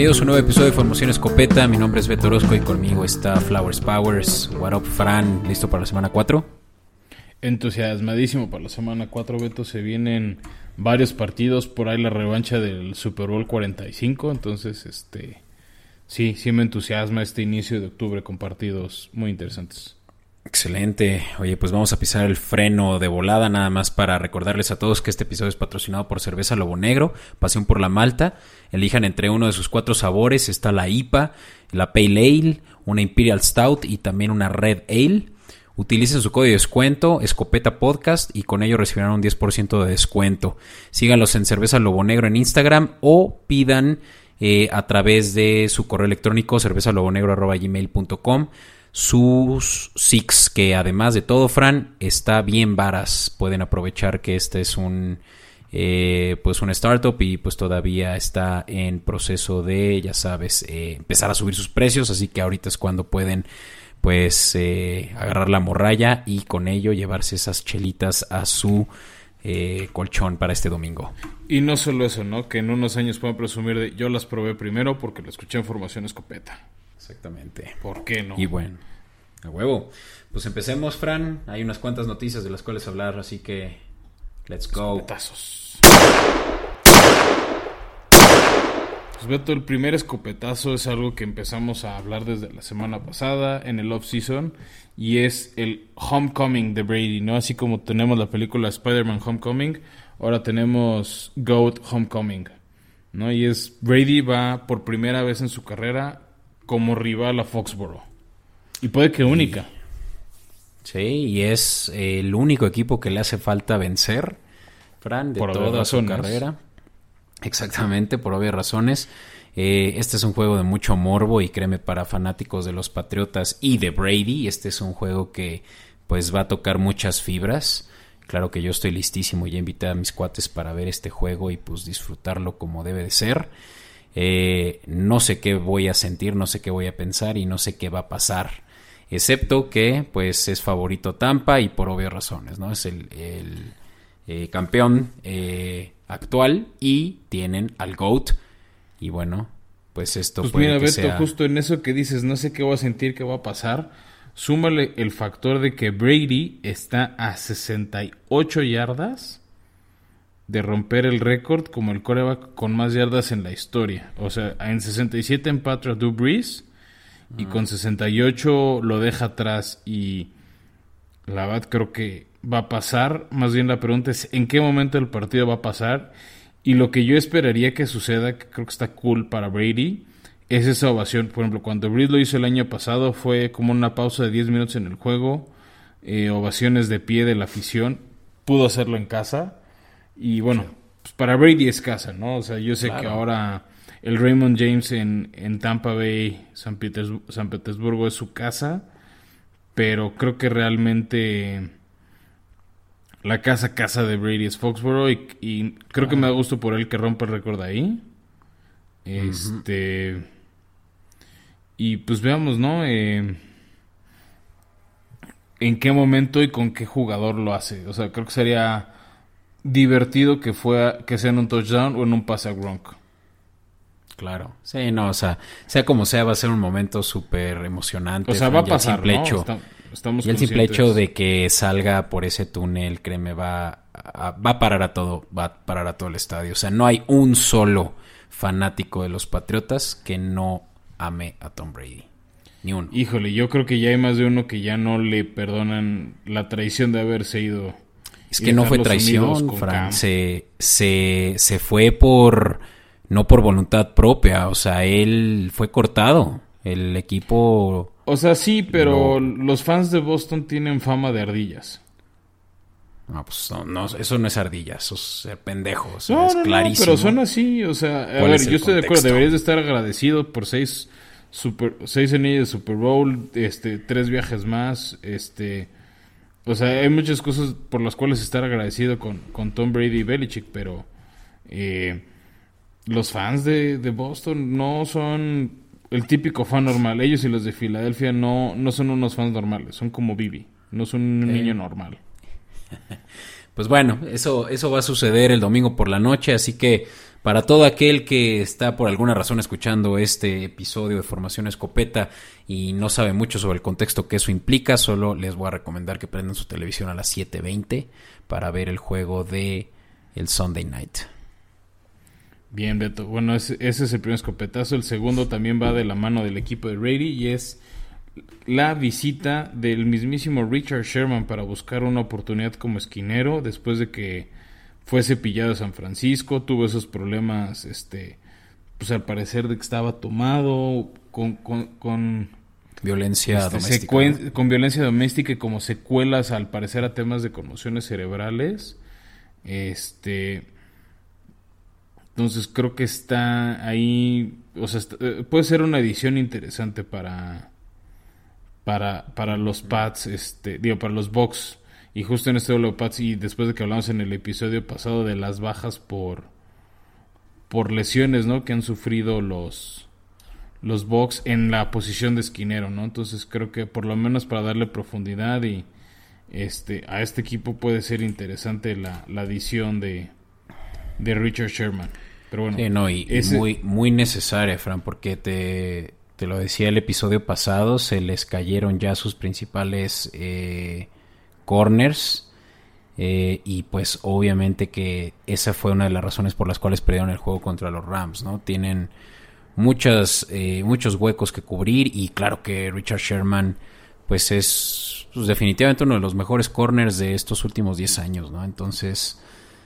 Bienvenidos a un nuevo episodio de Formación Escopeta. Mi nombre es Beto Orozco y conmigo está Flowers Powers. What up, Fran? ¿Listo para la semana 4? Entusiasmadísimo para la semana 4, Beto. Se vienen varios partidos. Por ahí la revancha del Super Bowl 45. Entonces, este. Sí, sí me entusiasma este inicio de octubre con partidos muy interesantes. Excelente. Oye, pues vamos a pisar el freno de volada nada más para recordarles a todos que este episodio es patrocinado por Cerveza Lobo Negro, Pasión por la Malta. Elijan entre uno de sus cuatro sabores. Está la IPA, la Pale Ale, una Imperial Stout y también una Red Ale. Utilicen su código de descuento, Escopeta Podcast, y con ello recibirán un 10% de descuento. Síganlos en Cerveza Lobo Negro en Instagram o pidan eh, a través de su correo electrónico cervezalobonegro.gmail.com sus Six, que además de todo, Fran, está bien varas. Pueden aprovechar que este es un eh, pues un startup y pues todavía está en proceso de, ya sabes, eh, empezar a subir sus precios, así que ahorita es cuando pueden pues eh, agarrar la morralla y con ello llevarse esas chelitas a su colchón para este domingo. Y no solo eso, ¿no? Que en unos años puedan presumir de yo las probé primero porque lo escuché en formación escopeta. Exactamente. ¿Por qué no? Y bueno, a huevo. Pues empecemos, Fran. Hay unas cuantas noticias de las cuales hablar, así que let's go. Escopetazos. Pues Beto, el primer escopetazo es algo que empezamos a hablar desde la semana pasada en el off-season y es el Homecoming de Brady, ¿no? Así como tenemos la película Spider-Man Homecoming, ahora tenemos Goat Homecoming, ¿no? Y es Brady va por primera vez en su carrera como rival a Foxborough. Y puede que única. Sí, y es el único equipo que le hace falta vencer, Fran, de toda su carrera. Exactamente, por obvias razones. Eh, este es un juego de mucho morbo y créeme para fanáticos de los Patriotas y de Brady, este es un juego que pues va a tocar muchas fibras. Claro que yo estoy listísimo, ya invité a mis cuates para ver este juego y pues disfrutarlo como debe de ser. Eh, no sé qué voy a sentir, no sé qué voy a pensar y no sé qué va a pasar. Excepto que, pues, es favorito Tampa y por obvias razones, ¿no? Es el, eh, campeón eh, actual y tienen al GOAT. Y bueno, pues esto pues mira, Beto, justo en eso que dices, no sé qué voy a sentir, qué va a pasar. Súmale el factor de que Brady está a 68 yardas de romper el récord como el coreback con más yardas en la historia. O sea, en 67 empatra Drew Brees y con 68 lo deja atrás y la verdad creo que va a pasar. Más bien la pregunta es en qué momento el partido va a pasar y lo que yo esperaría que suceda, que creo que está cool para Brady, es esa ovación. Por ejemplo, cuando Brees lo hizo el año pasado fue como una pausa de 10 minutos en el juego, eh, ovaciones de pie de la afición. Pudo hacerlo en casa y bueno, pues para Brady es casa, ¿no? O sea, yo sé que ahora el Raymond James en, en Tampa Bay, San, San Petersburgo es su casa, pero creo que realmente la casa casa de Brady es Foxborough y, creo que me da gusto por él que rompe el récord ahí. Este. Y pues veamos, ¿no? Eh, en qué momento y con qué jugador lo hace. O sea, creo que sería divertido que fue que sea en un touchdown o en un pase a Gronk. Claro. Sí, no, o sea, sea como sea, va a ser un momento súper emocionante. O sea, va a pasar, simple hecho, estamos y el simple hecho de que salga por ese túnel, créeme, va a, va a parar a todo, va a parar a todo el estadio. O sea, no hay un solo fanático de los Patriotas que no ame a Tom Brady. Ni uno. Híjole, yo creo que ya hay más de uno que ya no le perdonan la traición de haberse ido es que no fue traición, Fran. Se, se, fue por. No por voluntad propia. O sea, él fue cortado. El equipo. O sea, sí, pero los fans de Boston tienen fama de ardillas. No, pues no, eso no es ardillas, eso es ser pendejo. no, es no, clarísimo. pero son así, o sea, a ver, yo estoy de acuerdo, deberías de estar agradecido por seis super, seis anillos de Super Bowl, este, tres viajes más, este, o sea, hay muchas cosas por las cuales estar agradecido con, con Tom Brady y Belichick, pero eh, los fans de, Boston no son el típico fan normal. Ellos y los de Filadelfia no, no son unos fans normales, son como Bibi, no son un niño normal. Pues bueno, eso, eso va a suceder el domingo por la noche, así que Para todo aquel que está por alguna razón escuchando este episodio de Formación Escopeta y no sabe mucho sobre el contexto que eso implica, solo les voy a recomendar que prendan su televisión a las 7.20 para ver el juego de el Sunday Night. Bien, Beto. Bueno, ese, ese, es el primer escopetazo. El segundo también va de la mano del equipo de Brady y es la visita del mismísimo Richard Sherman para buscar una oportunidad como esquinero después de que fue cepillado a San Francisco, tuvo esos problemas, este, pues al parecer de que estaba tomado con, con, violencia este, doméstica. Con violencia doméstica y como secuelas al parecer a temas de conmociones cerebrales. Este, entonces creo que está ahí, o sea, eh, puede ser una edición interesante para para, para los pads, este, digo, para los box. Y justo en este de pads, y después de que hablamos en el episodio pasado de las bajas por, por lesiones, ¿no? Que han sufrido los, los box en la posición de esquinero, ¿no? Entonces creo que por lo menos para darle profundidad y este a este equipo puede ser interesante la, la adición de, de Richard Sherman. Pero bueno, no, y, muy, muy necesaria, Fran, porque te, te lo decía el episodio pasado, se les cayeron ya sus principales eh, corners. Eh, y pues obviamente que esa fue una de las razones por las cuales perdieron el juego contra los Rams, ¿no? Tienen muchas, eh, muchos huecos que cubrir y claro que Richard Sherman pues es pues, definitivamente uno de los mejores corners de estos últimos 10 años, ¿no? Entonces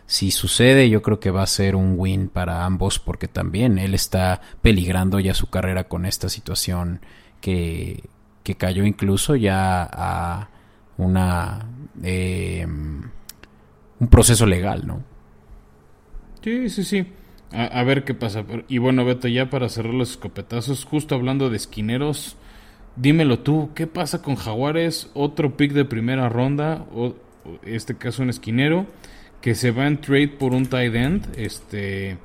si sucede, yo creo que va a ser un win para ambos porque también él está peligrando ya su carrera con esta situación que, que cayó incluso ya a una eh, un proceso legal, ¿no? Sí, sí, sí. A, ver qué pasa. Y bueno, Beto, ya para cerrar los escopetazos, justo hablando de esquineros, dímelo tú, ¿qué pasa con Jaguares? Otro pick de primera ronda, o este caso un esquinero que se va en trade por un tight end este,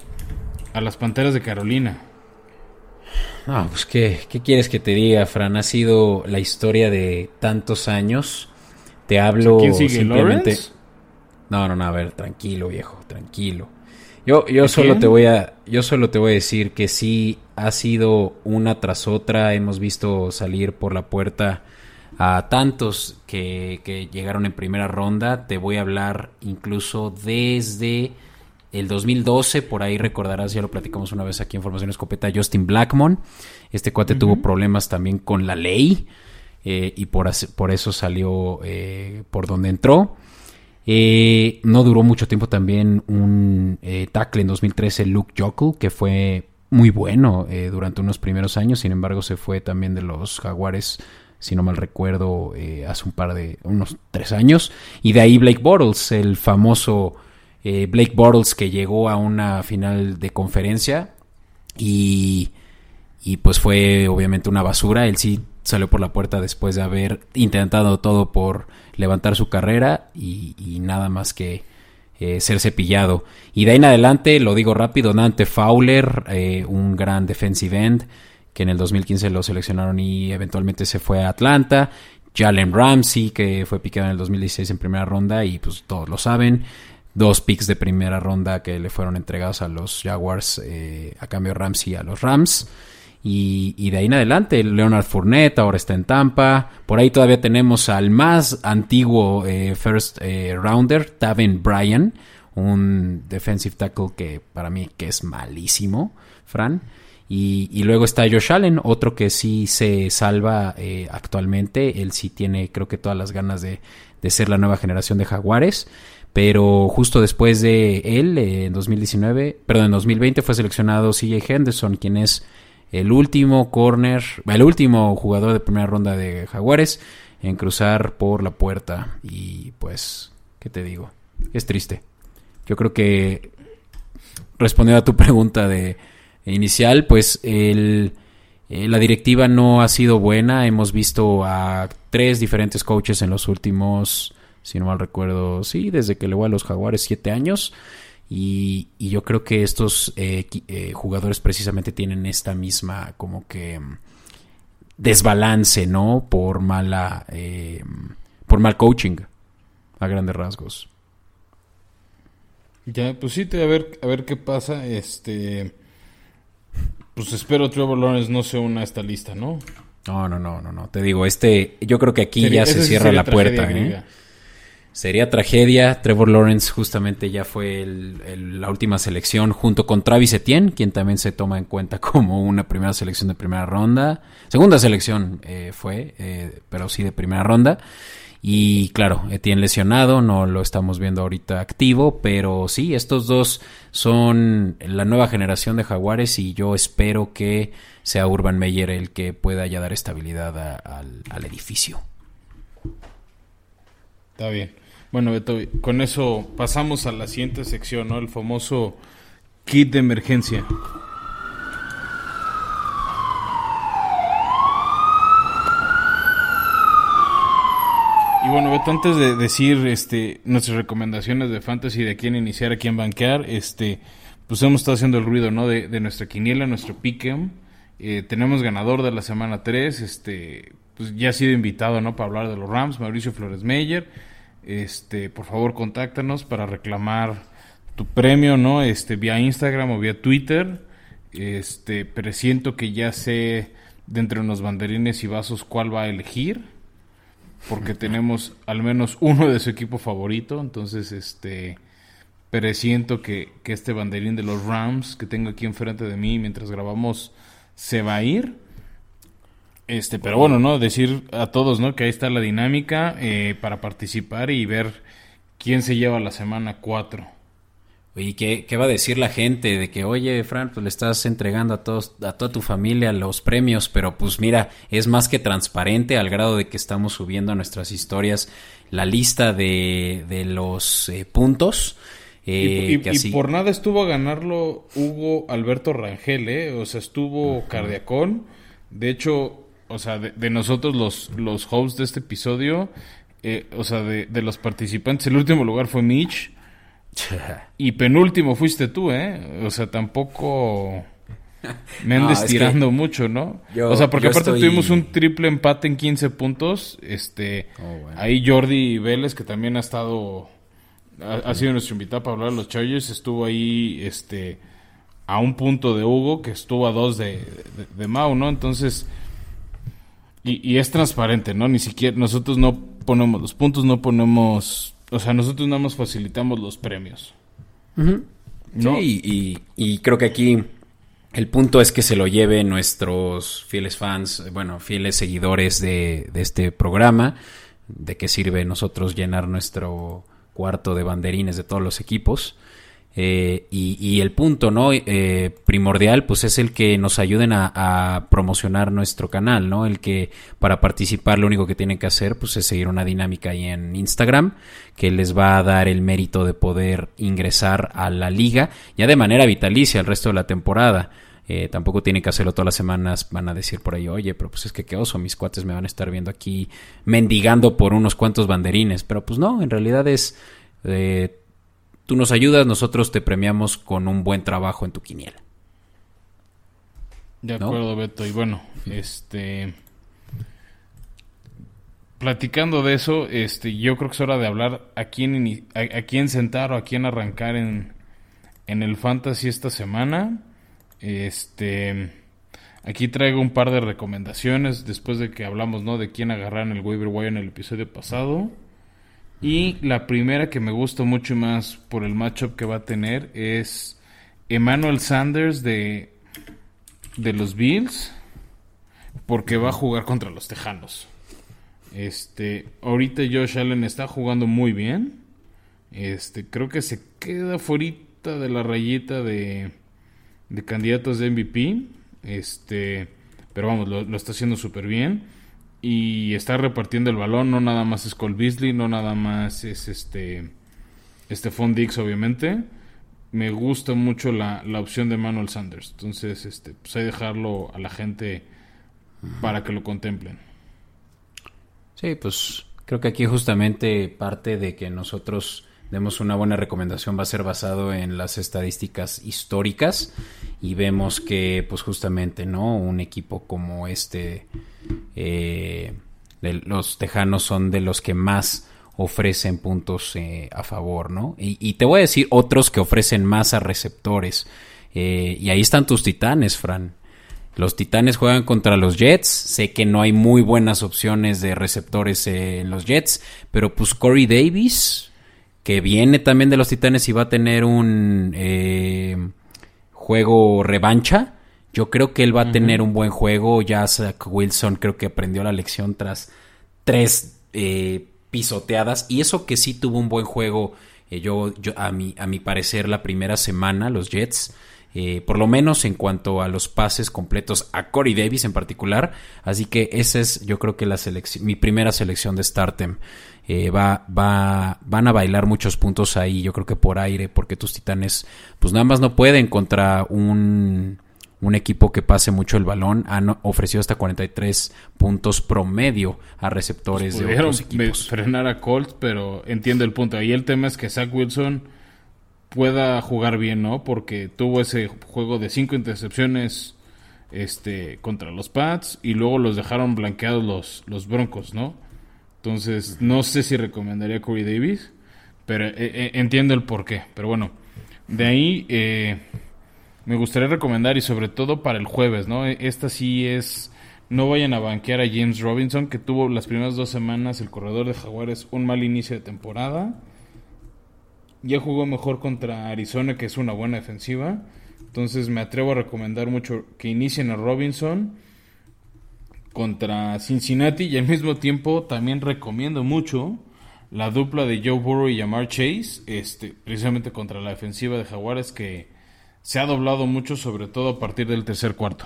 a las Panteras de Carolina. No, pues ¿qué, ¿qué, quieres que te diga, Fran? Ha sido la historia de tantos años. Te hablo ¿Quién sigue, simplemente. No, no, no, a ver, tranquilo, viejo, tranquilo. Yo, yo solo te voy a, yo solo te voy a decir que sí ha sido una tras otra. Hemos visto salir por la puerta a tantos que, llegaron en primera ronda. Te voy a hablar incluso desde el 2012, por ahí recordarás, ya lo platicamos una vez aquí en Formación Escopeta, Justin Blackmon. Este cuate tuvo problemas también con la ley eh, y por, por, eso salió eh, por donde entró. Eh, no duró mucho tiempo también un tackle en 2013, Luke Jokel, que fue muy bueno durante unos primeros años, sin embargo se fue también de los jaguares si no mal recuerdo, eh, hace un par de, unos tres años. Y de ahí Blake Bortles, el famoso eh, Blake Bortles que llegó a una final de conferencia y, y pues fue obviamente una basura. Él sí salió por la puerta después de haber intentado todo por levantar su carrera y, nada más que eh, ser cepillado. Y de ahí en adelante, lo digo rápido, Nante Fowler, un gran defensive end, que en el 2015 lo seleccionaron y eventualmente se fue a Atlanta. Jalen Ramsey, que fue picado en el 2016 en primera ronda y pues todos lo saben. Dos picks de primera ronda que le fueron entregados a los Jaguars eh, a cambio Ramsey a los Rams. Y, de ahí en adelante, Leonard Fournette ahora está en Tampa. Por ahí todavía tenemos al más antiguo eh, first eh, rounder, Tavin Bryan, un defensive tackle que para mí que es malísimo, Fran. Y, luego está Josh Allen, otro que sí se salva eh, actualmente. Él sí tiene, creo que todas las ganas de, ser la nueva generación de Jaguares. Pero justo después de él, en 2019, perdón, en 2020 fue seleccionado CJ Henderson, quien es el último corner, el último jugador de primera ronda de Jaguares en cruzar por la puerta. Y pues, ¿qué te digo? Es triste. Yo creo que respondiendo a tu pregunta de inicial, pues eh, la directiva no ha sido buena. Hemos visto a tres diferentes coaches en los últimos, si no mal recuerdo, sí, desde que le voy a los Jaguares, siete años. Y, yo creo que estos eh, eh, jugadores precisamente tienen esta misma como que mm, desbalance, ¿no? Por mala, por mal coaching, a grandes rasgos. Ya, pues sí, te, a ver, a ver qué pasa. Este, pues espero Trevor Lawrence no se una a esta lista, ¿no? No, no, no, no, no. Te digo, este, yo creo que aquí ya se cierra la puerta. ¿eh? Sería tragedia. Trevor Lawrence justamente ya fue la última selección junto con Travis Etienne, quien también se toma en cuenta como una primera selección de primera ronda. Segunda selección eh, fue, eh, pero sí de primera ronda. Y claro, Etienne lesionado, no lo estamos viendo ahorita activo, pero sí, estos dos son la nueva generación de jaguares y yo espero que sea Urban Meyer el que pueda ya dar estabilidad al, edificio. Está bien. Bueno, Beto, con eso pasamos a la siguiente sección, ¿no? El famoso kit de emergencia. Y bueno, Beto, antes de decir este, nuestras recomendaciones de fantasy de quién iniciar, a quién banquear, este, pues hemos estado haciendo el ruido, ¿no? De, de nuestra quiniela, nuestro pick'em. Eh, tenemos ganador de la semana 3, este, pues ya ha sido invitado, ¿no? Para hablar de los Rams, Mauricio Flores Meyer. Este, por favor, contáctanos para reclamar tu premio, ¿no? Este, vía Instagram o vía Twitter. Este, presiento que ya sé de entre unos banderines y vasos cuál va a elegir. Porque tenemos al menos uno de su equipo favorito. Entonces, este presiento que, que este banderín de los Rams que tengo aquí enfrente de mí mientras grabamos se va a ir. Este, pero bueno, ¿no? Decir a todos, ¿no? Que ahí está la dinámica eh, para participar y ver quién se lleva la semana 4. Oye, ¿qué, ¿qué, va a decir la gente? De que, oye, Fran, pues le estás entregando a, todos, a toda tu familia los premios, pero pues mira, es más que transparente al grado de que estamos subiendo a nuestras historias la lista de, de los eh, puntos y, eh, por nada estuvo a ganarlo Hugo Alberto Rangel, ¿eh? O sea, estuvo Cardiacón. De hecho, o sea, de, nosotros los, los hosts de este episodio, eh, o sea, de, los participantes, el último lugar fue Mitch. y penúltimo fuiste tú, ¿eh? O sea, tampoco me andes tirando mucho, ¿no? o sea, porque aparte tuvimos un triple empate en 15 puntos. Este, oh, ahí Jordi Vélez, que también ha estado ha, sido nuestro invitado para hablar de los Chargers. Estuvo ahí este, a un punto de Hugo, que estuvo a dos de, de, Mau, ¿no? Entonces, y, es transparente, ¿no? Ni siquiera nosotros no ponemos los puntos, no ponemos, o sea, nosotros nada más facilitamos los premios. ¿no? y, y, creo que aquí el punto es que se lo lleven nuestros fieles fans, bueno, fieles seguidores de, de este programa. ¿De qué sirve nosotros llenar nuestro cuarto de banderines de todos los equipos. Eh, y, el punto no eh, primordial pues es el que nos ayuden a, promocionar nuestro canal no el que para participar lo único que tienen que hacer pues es seguir una dinámica ahí en Instagram que les va a dar el mérito de poder ingresar a la liga ya de manera vitalicia el resto de la temporada eh, tampoco tienen que hacerlo todas las semanas. Van a decir por ahí, oye, pero pues es que qué oso, mis cuates me van a estar viendo aquí mendigando por unos cuantos banderines. Pero pues no, en realidad es, eh, tú nos ayudas, nosotros te premiamos con un buen trabajo en tu quiniela. De acuerdo, Beto. Y bueno, este... Platicando de eso, este, yo creo que es hora de hablar a quién, a, quién sentar o a quién arrancar en, en el Fantasy esta semana. Este, aquí traigo un par de recomendaciones después de que hablamos, ¿no? De quién agarrar en el waiver wire en el episodio pasado. Y la primera que me gusta mucho más por el matchup que va a tener es Emmanuel Sanders de, de los Bills. Porque va a jugar contra los Tejanos. Este, ahorita Josh Allen está jugando muy bien. Este, creo que se queda fuera de la rayita de de candidatos de MVP. Este, pero vamos, lo, está haciendo súper bien. Y está repartiendo el balón, no nada más es Cole Beasley, no nada más es este, este Dix, obviamente. Me gusta mucho la, la, opción de Manuel Sanders. Entonces, este, pues hay dejarlo a la gente para que lo contemplen. Sí, pues creo que aquí justamente parte de que nosotros demos una buena recomendación va a ser basado en las estadísticas históricas y vemos que pues justamente no un equipo como este eh, los tejanos son de los que más ofrecen puntos eh, a favor, ¿no? Y, te voy a decir otros que ofrecen más a receptores. Eh, y ahí están tus titanes, Fran. Los titanes juegan contra los Jets. Sé que no hay muy buenas opciones de receptores en los Jets, pero pues Corey Davis, que viene también de los titanes y va a tener un juego revancha. Yo creo que él va a tener un buen juego. Ya Zach Wilson creo que aprendió la lección tras tres eh, pisoteadas. Y eso que sí tuvo un buen juego, eh, yo, yo, a, mi, a mi parecer, la primera semana, los Jets. Eh, por lo menos en cuanto a los pases completos a Corey Davis en particular. Así que esa es, yo creo que la selección, mi primera selección de Startem. Eh, va, va, van a bailar muchos puntos ahí, yo creo que por aire, porque tus titanes, pues nada más no pueden contra un, un equipo que pase mucho el balón. Han ofrecido hasta 43 puntos promedio a receptores pues de otros equipos. frenar a Colts, pero entiendo el punto. Ahí el tema es que Zach Wilson pueda jugar bien, ¿no? Porque tuvo ese juego de cinco intercepciones este, contra los Pats y luego los dejaron blanqueados los, los Broncos, ¿no? Entonces, no sé si recomendaría a Corey Davis, pero eh, eh, entiendo el por qué. Pero bueno, de ahí eh, me gustaría recomendar, y sobre todo para el jueves, ¿no? Esta sí es. No vayan a banquear a James Robinson, que tuvo las primeras dos semanas el corredor de Jaguares un mal inicio de temporada. Ya jugó mejor contra Arizona, que es una buena defensiva. Entonces me atrevo a recomendar mucho que inicien a Robinson contra Cincinnati y al mismo tiempo también recomiendo mucho la dupla de Joe Burrow y Jamar Chase, este, precisamente contra la defensiva de Jaguares que se ha doblado mucho, sobre todo a partir del tercer cuarto.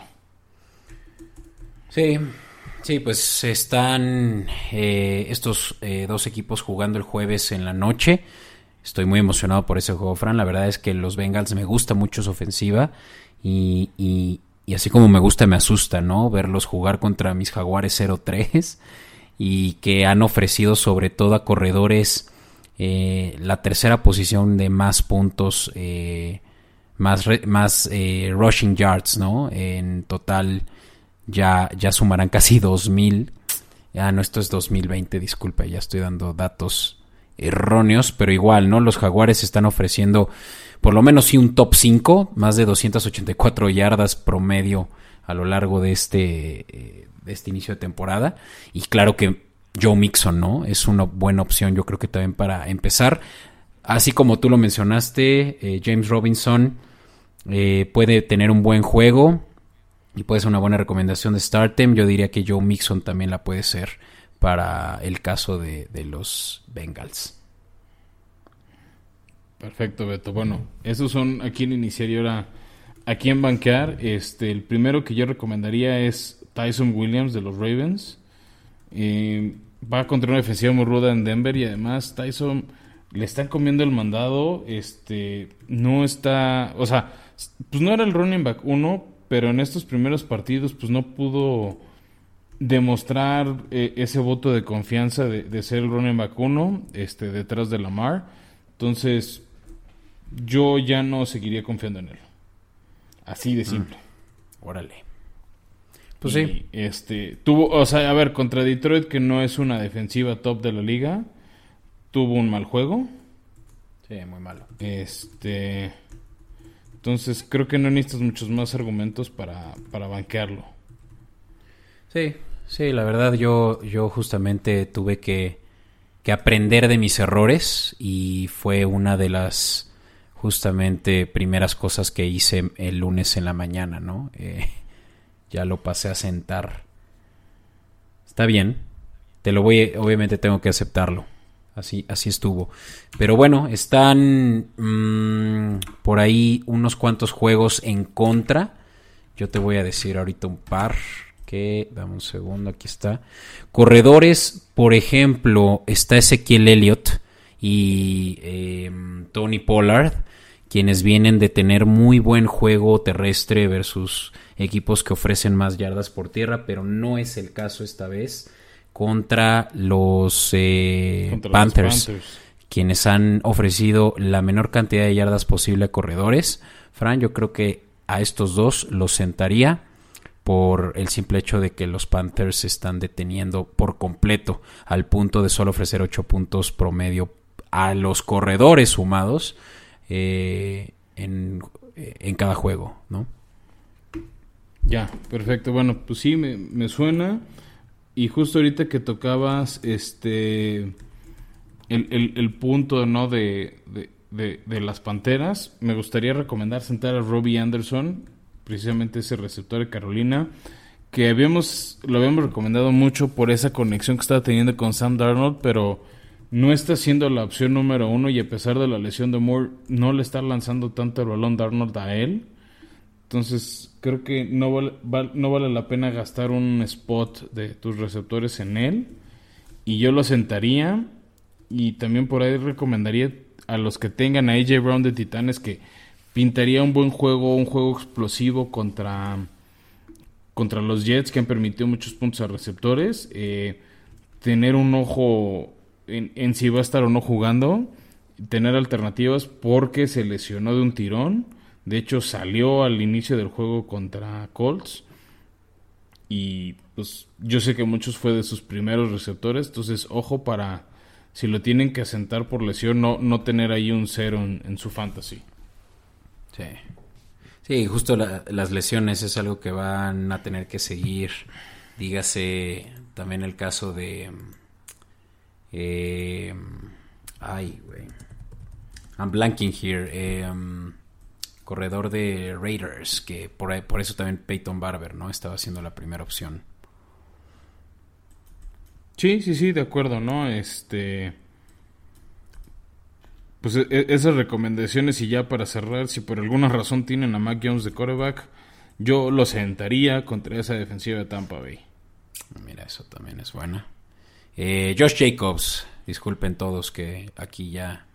Sí, sí, pues están eh, estos eh, dos equipos jugando el jueves en la noche. Estoy muy emocionado por ese juego, Fran. La verdad es que los Bengals me gusta mucho su ofensiva y, y así como me gusta, me asusta, ¿no? Verlos jugar contra mis Jaguares 0-3 y que han ofrecido sobre todo a corredores eh, la tercera posición de más puntos, eh, más, más eh, rushing yards, ¿no? En total ya, ya sumarán casi 2000. Ya no, esto es 2020, disculpa, ya estoy dando datos erróneos, pero igual, ¿no? Los Jaguares están ofreciendo por lo menos sí un top 5, más de 284 yardas promedio a lo largo de este, eh, este inicio de temporada. Y claro que Joe Mixon, ¿no? Es una buena opción, yo creo que también para empezar. Así como tú lo mencionaste, eh, James Robinson eh, puede tener un buen juego y puede ser una buena recomendación de Startem. Yo diría que Joe Mixon también la puede ser para el caso de, de los Bengals. Perfecto, Beto. Bueno, esos son a quién iniciar y ahora a quién banquear. Este, el primero que yo recomendaría es Tyson Williams de los Ravens. Eh, va contra una defensiva muy ruda en Denver y además Tyson le están comiendo el mandado. Este, no está, o sea, pues no era el running back uno, pero en estos primeros partidos pues no pudo demostrar eh, ese voto de confianza de, de, ser el running back uno, este, detrás de Lamar. Entonces, yo ya no seguiría confiando en él. Así de mm. simple. Órale. Pues sí. Este, tuvo, o sea, a ver, contra Detroit, que no es una defensiva top de la liga, tuvo un mal juego. Sí, muy malo. Este. Entonces, creo que no necesitas muchos más argumentos para, para banquearlo. Sí, sí, la verdad, yo, yo justamente tuve que, que aprender de mis errores y fue una de las justamente primeras cosas que hice el lunes en la mañana, ¿no? Eh, ya lo pasé a sentar. Está bien, te lo voy, obviamente tengo que aceptarlo. Así, así estuvo. Pero bueno, están mm, por ahí unos cuantos juegos en contra. Yo te voy a decir ahorita un par. Que, dame un segundo, aquí está. Corredores, por ejemplo, está Ezequiel Elliott y em, Tony Pollard quienes vienen de tener muy buen juego terrestre versus equipos que ofrecen más yardas por tierra, pero no es el caso esta vez contra los, eh, Panthers, quienes han ofrecido la menor cantidad de yardas posible a corredores. Fran, yo creo que a estos dos los sentaría por el simple hecho de que los Panthers se están deteniendo por completo al punto de solo ofrecer 8 puntos promedio a los corredores sumados eh, en, en, cada juego, ¿no? Ya, perfecto. Bueno, pues sí, me, suena. Y justo ahorita que tocabas este el, el, punto ¿no? De, de, de, las Panteras, me gustaría recomendar sentar a Robbie Anderson, precisamente ese receptor de Carolina, que habíamos, lo habíamos recomendado mucho por esa conexión que estaba teniendo con Sam Darnold, pero no está siendo la opción número uno y a pesar de la lesión de Moore, no le está lanzando tanto el balón Darnold a él. Entonces, creo que no vale, no vale la pena gastar un spot de tus receptores en él. Y yo lo sentaría. Y también por ahí recomendaría a los que tengan a AJ Brown de Titanes que pintaría un buen juego, un juego explosivo contra, contra los Jets que han permitido muchos puntos a receptores. Eh, tener un ojo en, en, si va a estar o no jugando. Tener alternativas porque se lesionó de un tirón. De hecho, salió al inicio del juego contra Colts. Y pues yo sé que muchos fue de sus primeros receptores. Entonces, ojo para si lo tienen que asentar por lesión, no, no tener ahí un cero en, su fantasy. Sí. Sí, justo las lesiones es algo que van a tener que seguir. Dígase también el caso de. Eh, ay, güey. I'm blanking here. Eh, corredor de Raiders, que por, por eso también Peyton Barber, ¿no? Estaba siendo la primera opción. Sí, sí, sí, de acuerdo, ¿no? Este. Pues e, esas recomendaciones y ya para cerrar, si por alguna razón tienen a Mac Jones de quarterback, yo lo sentaría contra esa defensiva de Tampa Bay. Mira, eso también es buena. Eh, Josh Jacobs, disculpen todos que aquí ya,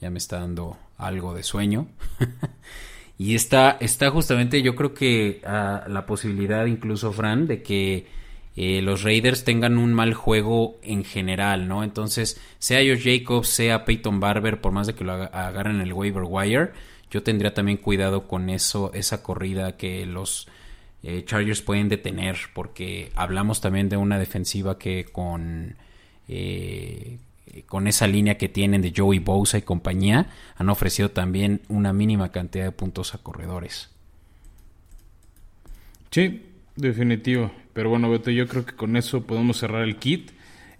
ya me está dando algo de sueño. y está, está justamente, yo creo que a la posibilidad incluso, Fran, de que eh, los Raiders tengan un mal juego en general, ¿no? Entonces, sea Josh Jacobs, sea Peyton Barber, por más de que lo agarren en el waiver wire, yo tendría también cuidado con eso, esa corrida que los eh, Chargers pueden detener, porque hablamos también de una defensiva que con, eh, con esa línea que tienen de Joey Bosa y compañía, han ofrecido también una mínima cantidad de puntos a corredores. Sí, definitivo. Pero bueno, Beto, yo creo que con eso podemos cerrar el kit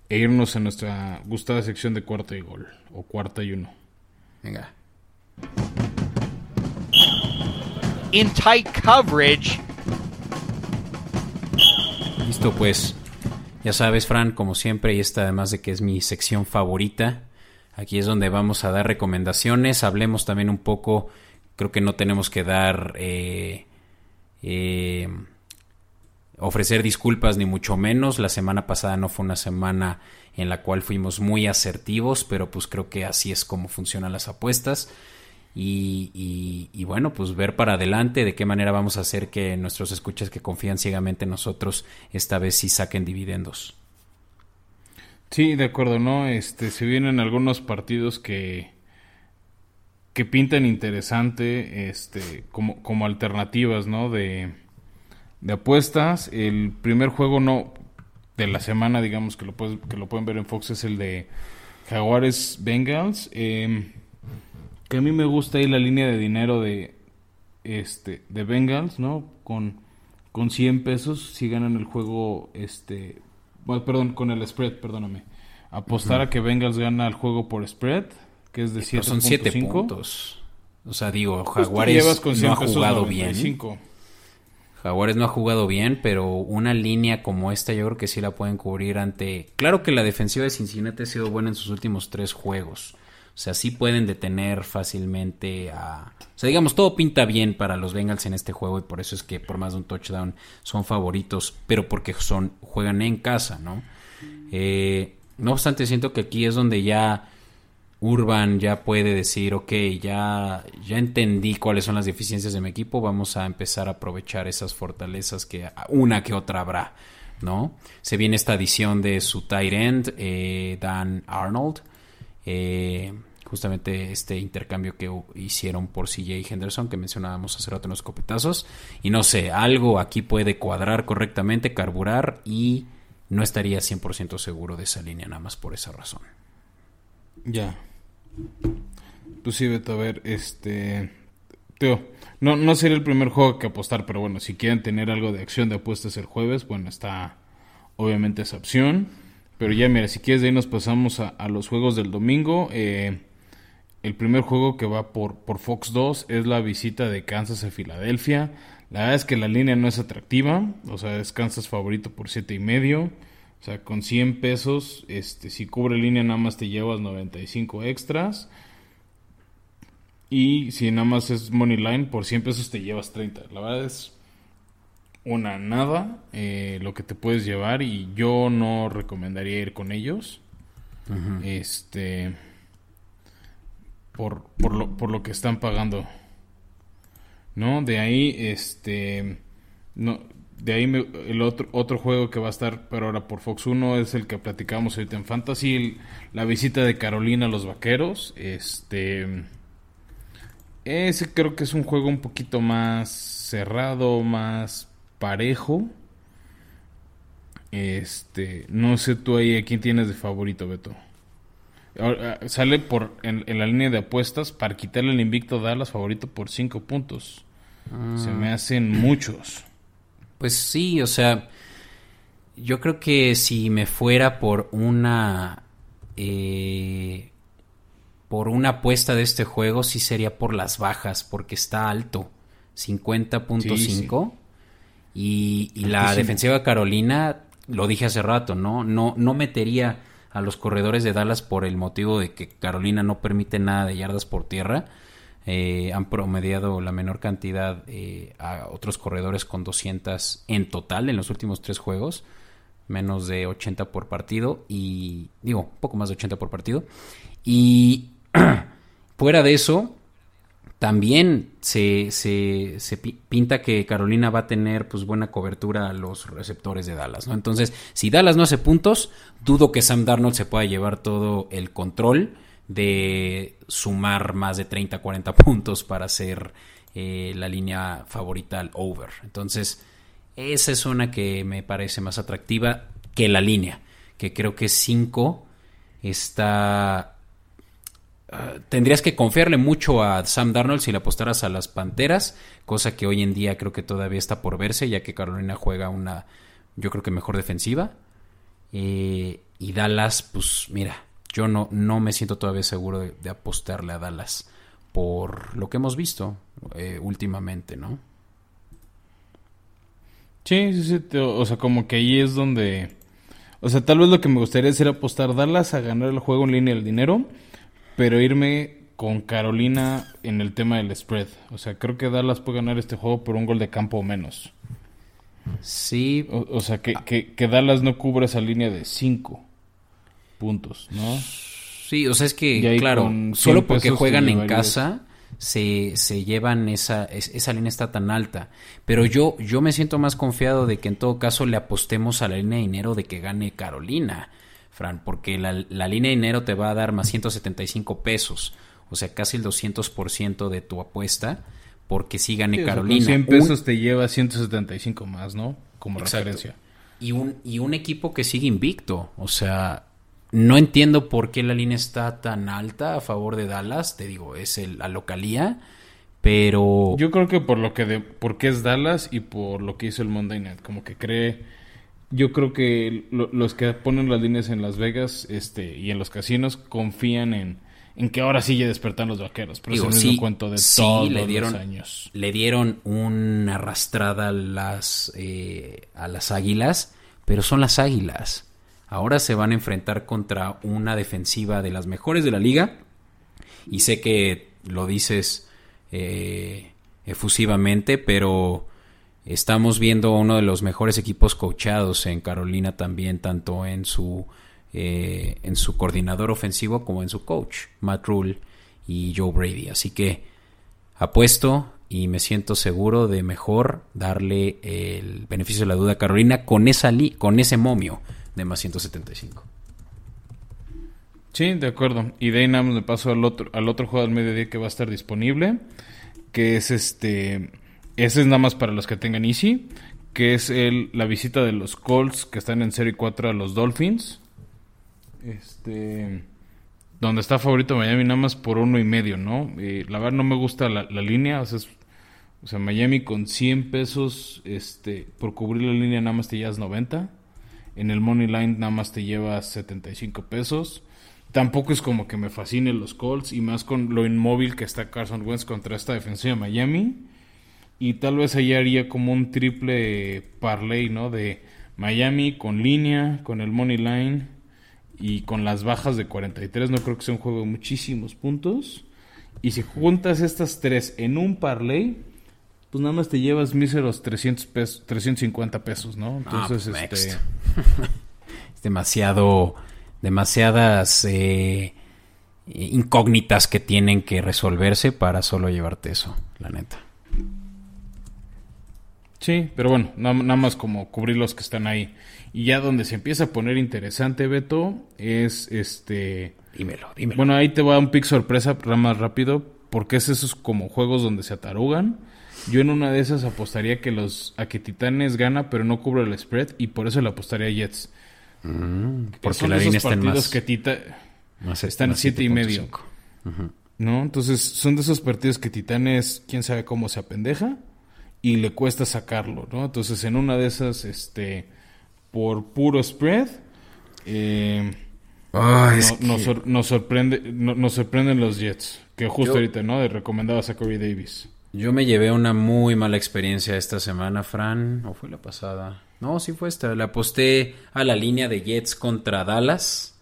e irnos a nuestra gustada sección de cuarta y gol. O cuarta y uno. Venga. In tight coverage. Listo, pues. Ya sabes, Fran, como siempre, y esta además de que es mi sección favorita. Aquí es donde vamos a dar recomendaciones. Hablemos también un poco. Creo que no tenemos que dar. Eh, eh, ofrecer disculpas ni mucho menos. La semana pasada no fue una semana en la cual fuimos muy asertivos, pero pues creo que así es como funcionan las apuestas. Y, y, bueno, pues ver para adelante de qué manera vamos a hacer que nuestros escuchas que confían ciegamente en nosotros esta vez sí saquen dividendos. Sí, de acuerdo, ¿no? Este, se vienen algunos partidos que, que pintan interesante, este, como, como alternativas, ¿no? De, de apuestas. El primer juego no de la semana, digamos que lo, que lo pueden ver en Fox, es el de Jaguares Bengals. Em, que a mí me gusta ahí la línea de dinero de este de Bengals, ¿no? Con, con 100 pesos si ganan el juego, este, bueno, perdón, con el spread, perdóname. Apostar a que Bengals gana el juego por spread, que es de 7 Son 7 puntos. O sea, digo, Jaguares no ha jugado bien. Jaguares no ha jugado bien, pero una línea como esta yo creo que sí la pueden cubrir ante... Claro que la defensiva de Cincinnati ha sido buena en sus últimos tres juegos. O sea, sí pueden detener fácilmente a... O sea, digamos, todo pinta bien para los Bengals en este juego y por eso es que por más de un touchdown son favoritos, pero porque son juegan en casa, ¿no? Eh, no obstante, siento que aquí es donde ya Urban ya puede decir, ok, ya, ya entendí cuáles son las deficiencias de mi equipo, vamos a empezar a aprovechar esas fortalezas que una que otra habrá, ¿no? Se viene esta adición de su tight end, eh, Dan Arnold, eh, justamente este intercambio que hicieron por CJ Henderson que mencionábamos hace rato en los copetazos. Y no sé, algo aquí puede cuadrar correctamente, carburar y no estaría 100% seguro de esa línea nada más por esa razón. Ya. Pues sí, Beto, a ver, este... Teo, no, no sería el primer juego que apostar, pero bueno, si quieren tener algo de acción de apuestas el jueves, bueno, está obviamente esa opción. Pero ya, mira, si quieres de ahí nos pasamos a, los juegos del domingo. Eh, el primer juego que va por, por Fox 2 es la visita de Kansas a Filadelfia. La verdad es que la línea no es atractiva. O sea, es Kansas favorito por siete y medio. O sea, con 100 pesos, este, si cubre línea nada más te llevas 95 extras. Y si nada más es Money Line, por 100 pesos te llevas 30. La verdad es una nada eh, lo que te puedes llevar y yo no recomendaría ir con ellos. Este. Por, por, lo, por lo que están pagando. ¿No? De ahí, este. No, de ahí el otro, otro juego que va a estar, pero ahora por Fox 1 es el que platicamos ahorita en Fantasy, la visita de Carolina a los Vaqueros. Este ese creo que es un juego un poquito más cerrado, más parejo. Este, no sé tú ahí a quién tienes de favorito, Beto. Ah, sale por en, la línea de apuestas para quitarle el invicto Dallas favorito por 5 puntos. Se me ah. hacen muchos. Pues sí, o sea, yo creo que si me fuera por una eh, por una apuesta de este juego, sí sería por las bajas, porque está alto, 50.5. Y, y la defensiva Carolina, lo dije hace rato, ¿no? No, no metería a los corredores de Dallas por el motivo de que Carolina no permite nada de yardas por tierra. Eh, han promediado la menor cantidad eh, a otros corredores con 200 en total en los últimos tres juegos, menos de 80 por partido y digo, poco más de 80 por partido. Y fuera de eso, también se, se, se, pinta que Carolina va a tener pues buena cobertura a los receptores de Dallas, ¿no? Entonces, si Dallas no hace puntos, dudo que Sam Darnold se pueda llevar todo el control de sumar más de 30, 40 puntos para ser eh, la línea favorita al over. Entonces, esa es una que me parece más atractiva que la línea, que creo que 5 está... Ah, tendrías que confiarle mucho a Sam Darnold si le apostaras a las Panteras, cosa que hoy en día creo que todavía está por verse, ya que Carolina juega una, yo creo que mejor defensiva. Eh, y Dallas, pues mira, yo no, no me siento todavía seguro de, apostarle a Dallas por lo que hemos visto eh, últimamente, ¿no? Sí, sí, sí, o sea, como que ahí es donde... O sea, tal vez lo que me gustaría sería apostar Dallas a ganar el juego en línea del dinero, pero irme con Carolina en el tema del spread. O sea, creo que Dallas puede ganar este juego por un gol de campo o menos. Sí. O, sea, que, que, que, Dallas no cubra esa línea de 5 puntos, ¿no? Sí, o sea, es que, claro, solo porque juegan en casa se, se llevan esa, esa línea está tan alta. Pero yo, yo me siento más confiado de que en todo caso le apostemos a la línea de dinero de que gane Carolina, Fran, porque la, línea de dinero te va a dar más 175 pesos, o sea, casi el 200% de tu apuesta, porque si gane Carolina. 100 pesos te lleva 175 más, ¿no? Como referencia. Y un, y un equipo que sigue invicto, o sea, no entiendo por qué la línea está tan alta a favor de Dallas. Te digo, es el, la localía. Pero. Yo creo que por lo que de, porque es Dallas y por lo que hizo el Monday Night. Como que cree. Yo creo que los que ponen las líneas en Las Vegas este, y en los casinos confían en, en que ahora sí ya despertan los vaqueros. Pero es el cuento de todos le dieron, los años. Le dieron una arrastrada a las, eh, a las águilas, pero son las águilas. Ahora se van a enfrentar contra una defensiva de las mejores de la liga. Y sé que lo dices eh, efusivamente, pero estamos viendo uno de los mejores equipos coachados en Carolina también, tanto en su, eh, en su coordinador ofensivo como en su coach, Matt Rule y Joe Brady. Así que apuesto y me siento seguro de mejor darle el beneficio de la duda a Carolina con, esa con ese momio de más 175. Sí, de acuerdo. Y de ahí nada más me paso al otro, al otro juego del mediodía que va a estar disponible, que es este... Ese es nada más para los que tengan Easy, que es el, la visita de los Colts que están en Serie 4 a los Dolphins. Este... Donde está favorito Miami nada más por uno y medio, ¿no? Eh, la verdad no me gusta la, la línea, o sea, o sea, Miami con 100 pesos este, por cubrir la línea nada más te llevas 90. En el Money Line nada más te llevas 75 pesos. Tampoco es como que me fascinen los Colts y más con lo inmóvil que está Carson Wentz contra esta defensiva de Miami. Y tal vez ahí haría como un triple parlay, ¿no? De Miami con línea, con el Money Line y con las bajas de 43. No creo que sea un juego de muchísimos puntos. Y si juntas estas tres en un parlay, pues nada más te llevas míseros 300 pesos, 350 pesos, ¿no? Entonces, pues, este... Es demasiado, demasiadas eh, incógnitas que tienen que resolverse para solo llevarte eso, la neta. Sí, pero bueno, na- nada más como cubrir los que están ahí. Y ya donde se empieza a poner interesante, Beto, es este... Dímelo, dímelo. Bueno, ahí te va un pick sorpresa más rápido, porque es esos como juegos donde se atarugan. Yo en una de esas apostaría que los a que Titanes gana, pero no cubre el spread, y por eso le apostaría a Jets. Mm, Que porque son la de línea esos está en partidos más, que Tita... más- están más siete y medio. 7.5. ¿no? Entonces son de esos partidos que Titanes, quién sabe cómo se apendeja y le cuesta sacarlo, ¿no? Entonces en una de esas, este, por puro spread, eh, no- nos, sor- nos sorprende, no- nos sorprenden los Jets, que justo Yo- ahorita, ¿no? De recomendabas a Corey Davis. Yo me llevé una muy mala experiencia esta semana, Fran. ¿O fue la pasada? No, sí fue esta. Le aposté a la línea de Jets contra Dallas.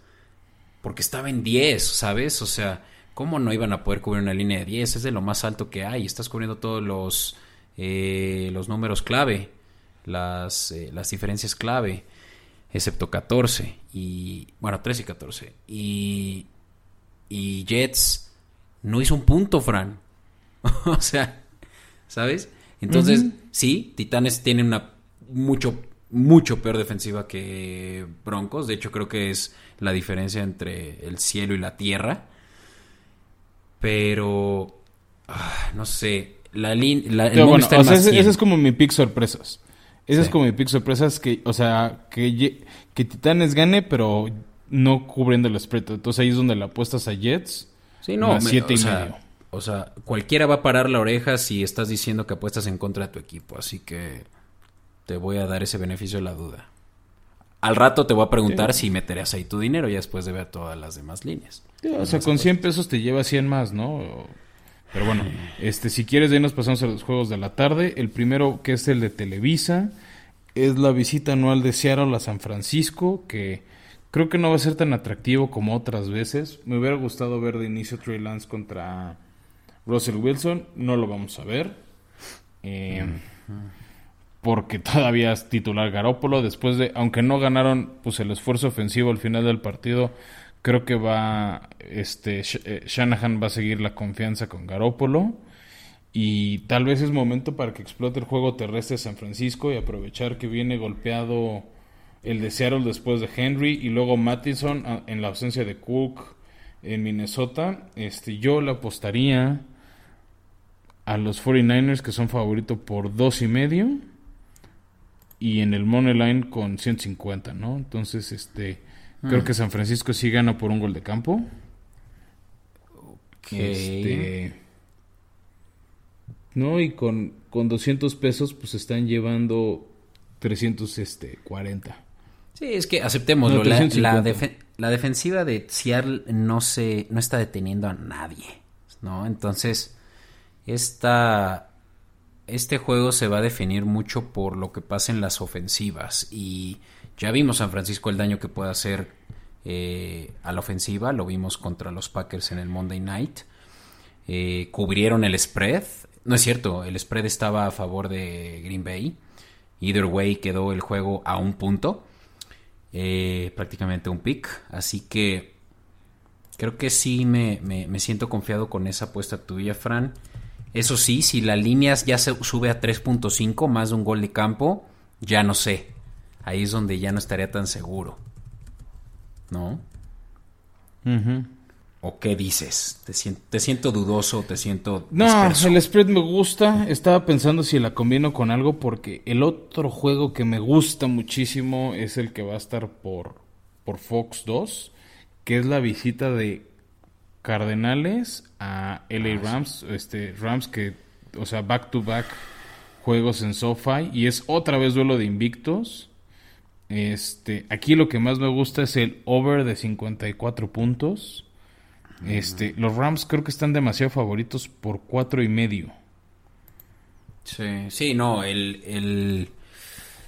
Porque estaba en 10, ¿sabes? O sea, ¿cómo no iban a poder cubrir una línea de 10? Es de lo más alto que hay. Estás cubriendo todos los, eh, los números clave. Las, eh, las diferencias clave. Excepto 14. Y. Bueno, 13 y 14. Y. Y Jets no hizo un punto, Fran. o sea, ¿sabes? Entonces, sí, Titanes tiene una mucho, mucho peor defensiva que Broncos. De hecho, creo que es la diferencia entre el cielo y la tierra. Pero, ah, no sé, la línea... Bueno, o sea, ese, 100. ese es como mi pick sorpresas. Ese es como mi pick sorpresas que, o sea, que, que Titanes gane, pero no cubriendo el spread. Entonces ahí es donde le apuestas a Jets. Sí, no, más me- siete o y sea, medio. O sea, cualquiera va a parar la oreja si estás diciendo que apuestas en contra de tu equipo, así que te voy a dar ese beneficio de la duda. Al rato te voy a preguntar si meterías ahí tu dinero ya después de ver todas las demás líneas. O sea, con 100 pesos te lleva 100 más, ¿no? Pero bueno, este, si quieres, de ahí nos pasamos a los juegos de la tarde. El primero, que es el de Televisa, es la visita anual de Seattle a San Francisco, que creo que no va a ser tan atractivo como otras veces. Me hubiera gustado ver de inicio Trey Lance contra Russell Wilson, no lo vamos a ver. Eh, porque todavía es titular Garópolo. Después de, aunque no ganaron pues el esfuerzo ofensivo al final del partido, creo que va, este, eh, Shanahan va a seguir la confianza con Garópolo. Y tal vez es momento para que explote el juego terrestre de San Francisco y aprovechar que viene golpeado el de Seattle después de Henry y luego Mattison a- en la ausencia de Cook en Minnesota. Este, yo le apostaría a los 49ers que son favoritos por dos y medio y en el money line con 150, ¿no? Entonces, este, creo que San Francisco sí gana por un gol de campo. Este, no, y con, con 200 pesos pues están llevando 340. Sí, es que aceptémoslo. No, la, 350. la defe- la defensiva de Seattle no se, no está deteniendo a nadie, ¿no? Entonces, esta, este juego se va a definir mucho por lo que pasa en las ofensivas. Y ya vimos San Francisco el daño que puede hacer eh, a la ofensiva. Lo vimos contra los Packers en el Monday Night. Eh, cubrieron el spread. No es cierto, el spread estaba a favor de Green Bay. Either way quedó el juego a un punto. Eh, prácticamente un pick. Así que creo que sí me, me- me siento confiado con esa apuesta tuya, Fran. Eso sí, si la línea ya se sube a 3.5, más de un gol de campo, ya no sé. Ahí es donde ya no estaría tan seguro. ¿No? ¿O qué dices? ¿Te, sien- te siento dudoso? ¿Te siento No, el spread me gusta. Estaba pensando si la combino con algo porque el otro juego que me gusta muchísimo es el que va a estar por, por Fox 2, que es la visita de Cardenales a LA Rams, este Rams que, o sea, back to back juegos en SoFi y es otra vez duelo de invictos. Este, aquí lo que más me gusta es el over de 54 puntos. Este, los Rams creo que están demasiado favoritos por cuatro y medio. Sí, sí, no, el... el-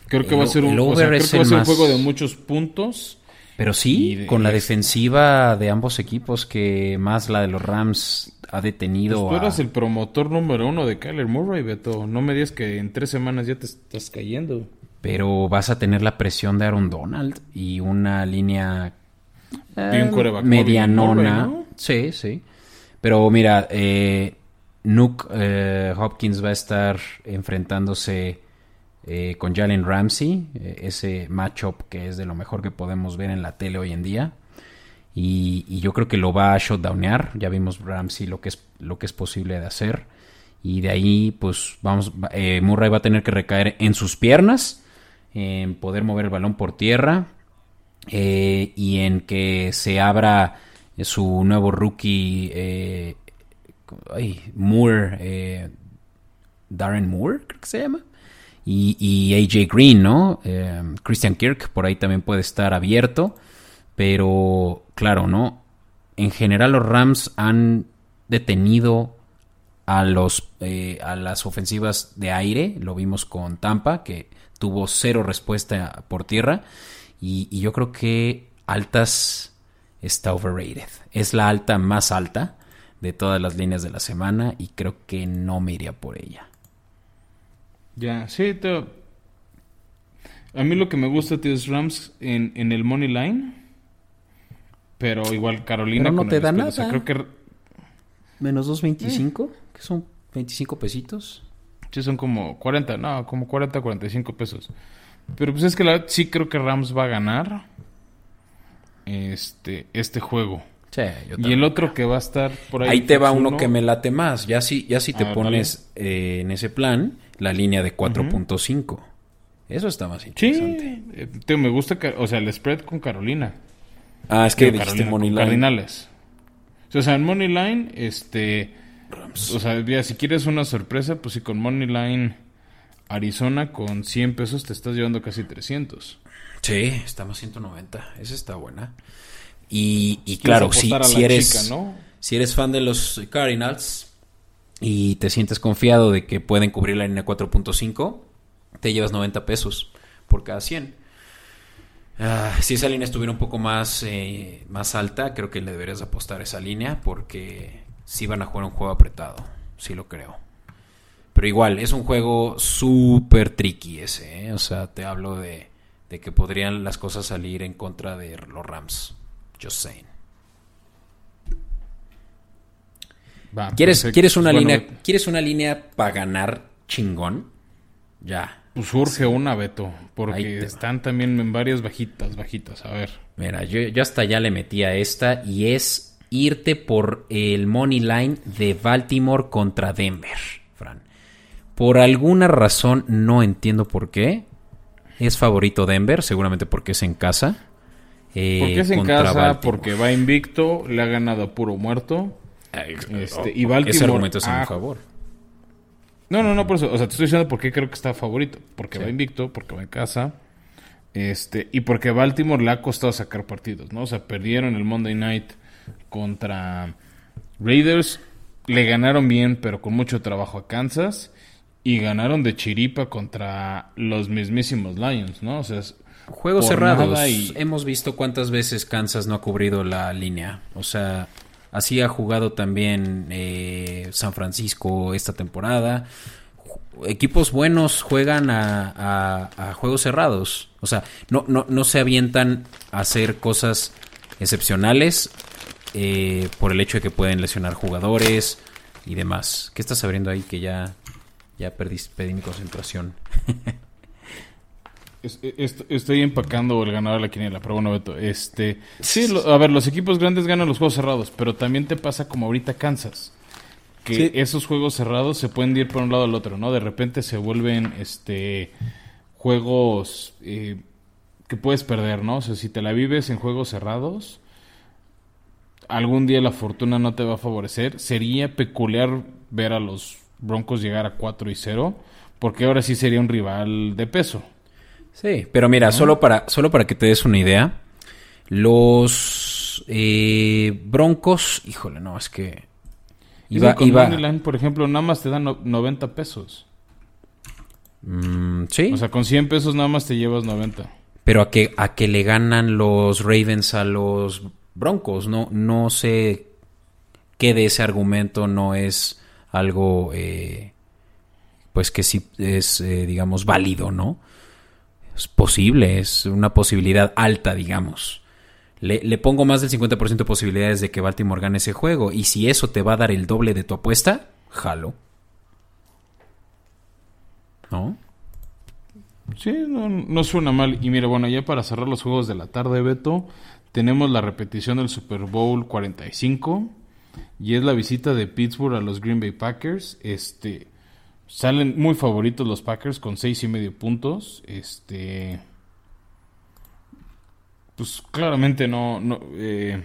Creo que El va a ser un, el o sea, over creo es que va a ser un juego de muchos puntos. Pero sí, de- con la defensiva de ambos equipos que más la de los Rams ha detenido Pues tú a- eras el promotor número uno de Kyler Murray, Beto. No me digas que en tres semanas ya te estás cayendo. Pero vas a tener la presión de Aaron Donald y una línea Y un medianona. móvil, Murray, ¿no? Sí, sí. Pero mira, eh, Nuke eh, Hopkins va a estar enfrentándose eh, con Jalen Ramsey, eh, ese matchup que es de lo mejor que podemos ver en la tele hoy en día. Y, yo creo que lo va a shutdownear. Ya vimos Ramsey lo que es, lo que es posible de hacer. Y de ahí, pues vamos, va- eh, Murray va a tener que recaer en sus piernas, en poder mover el balón por tierra eh, y en que se abra su nuevo rookie ay, Moore, Darren Moore, creo que se llama. Y, y AJ Green, ¿no? Eh, Christian Kirk, por ahí también puede estar abierto. Pero, claro, ¿no? En general los Rams han detenido a los eh, a las ofensivas de aire. Lo vimos con Tampa, que tuvo cero respuesta por tierra. Y, y yo creo que altas está overrated. Es la alta más alta de todas las líneas de la semana. Y creo que no me iría por ella. Ya, sí, te... A mí lo que me gusta, tío, es Rams en, en el Money Line. Pero igual Carolina Pero no con te el da spread. O sea, nada. creo que Menos 2.25, que son 25 pesitos. sí son como 40, no, como 40, 45 pesos. Pero pues es que la, sí creo que Rams va a ganar este, este juego. Sí, yo Y el otro que va a estar por ahí. Ahí te va uno uno, que me late más. Ya si, ya si te A ver, pones eh, en ese plan, la línea de 4.5. Eso está más Sí, interesante. eh, tío, me gusta, o sea, el spread con Carolina. Ah, es que dijiste Carolina, Money con Line. Cardinales. O sea, en Money Line, este. O sea, ya, si quieres una sorpresa, pues sí, con Money Line Arizona con 100 pesos te estás llevando casi 300. Sí, está más 190. Esa está buena. Y, y claro, si, eres, chica, ¿no? si eres fan de los Cardinals y te sientes confiado de que pueden cubrir la línea 4.5, te llevas 90 pesos por cada 100. Ah, si esa línea estuviera un poco más, eh, más alta, creo que le deberías apostar a esa línea porque sí van a jugar un juego apretado, sí lo creo. Pero igual, es un juego súper tricky ese, ¿eh? O sea, te hablo de, de que podrían las cosas salir en contra de los Rams. Just saying. Va, ¿Quieres, perfecto. ¿quieres, una línea, ¿Quieres una línea para ganar chingón? Ya. Pues surge una, Beto. Porque va. están también en varias bajitas, bajitas. A ver. Mira, yo, yo hasta ya le metí a esta y es irte por el money line de Baltimore contra Denver, Fran. Por alguna razón, no entiendo por qué. Es favorito Denver, seguramente porque es en casa. Eh, Porque es en casa, Baltimore. porque va invicto, le ha ganado a puro muerto. Este, y Baltimore Ese argumento es a mi ha- favor. No, no, no, por eso. O sea, te estoy diciendo por qué creo que está favorito. Porque Sí. va invicto, porque va en casa. Este, y porque Baltimore le ha costado sacar partidos, ¿no? O sea, perdieron el Monday Night contra Raiders. Le ganaron bien, pero con mucho trabajo a Kansas. Y ganaron de chiripa contra los mismísimos Lions, ¿no? O sea, es- Juegos cerrados. y- Hemos visto cuántas veces Kansas no ha cubrido la línea. O sea, así ha jugado también eh, San Francisco esta temporada. Equipos buenos juegan a, a- a juegos cerrados. O sea, no, no, no se avientan a hacer cosas excepcionales eh, por el hecho de que pueden lesionar jugadores y demás. ¿Qué estás abriendo ahí que ya, ya perdí, perdí mi concentración? Es- es- estoy empacando el ganador de la quiniela, pero bueno, Beto, este, sí, lo- a ver, los equipos grandes ganan los juegos cerrados, pero también te pasa como ahorita Kansas, que Sí. esos juegos cerrados se pueden ir por un lado al otro, ¿no? De repente se vuelven, este, juegos eh, que puedes perder, ¿no? O sea, si te la vives en juegos cerrados, algún día la fortuna no te va a favorecer. Sería peculiar ver a los Broncos llegar a 4 y 0, porque ahora sí sería un rival de peso. Sí, pero mira, solo, para, solo para que te des una idea, los eh, Broncos, híjole, no, es que Iba, iba, con iba, Moneyline, por ejemplo, nada más te dan no- 90 pesos. mm, sí, O sea, con 100 pesos nada más te llevas 90. pero a que, a que le ganan los Ravens a los Broncos, no, no sé qué de ese argumento no es algo, eh, pues que sí es, eh, digamos, válido, ¿no? Es posible, es una posibilidad alta, digamos. Le, pongo más del 50% de posibilidades de que Baltimore gane ese juego. Y si eso te va a dar el doble de tu apuesta, jalo. ¿No? Sí, no, no suena mal. Y mira, bueno, ya para cerrar los juegos de la tarde, Beto, tenemos la repetición del Super Bowl 45 y es la visita de Pittsburgh a los Green Bay Packers. Este salen muy favoritos los Packers con seis y medio puntos. Este, pues claramente no, no eh,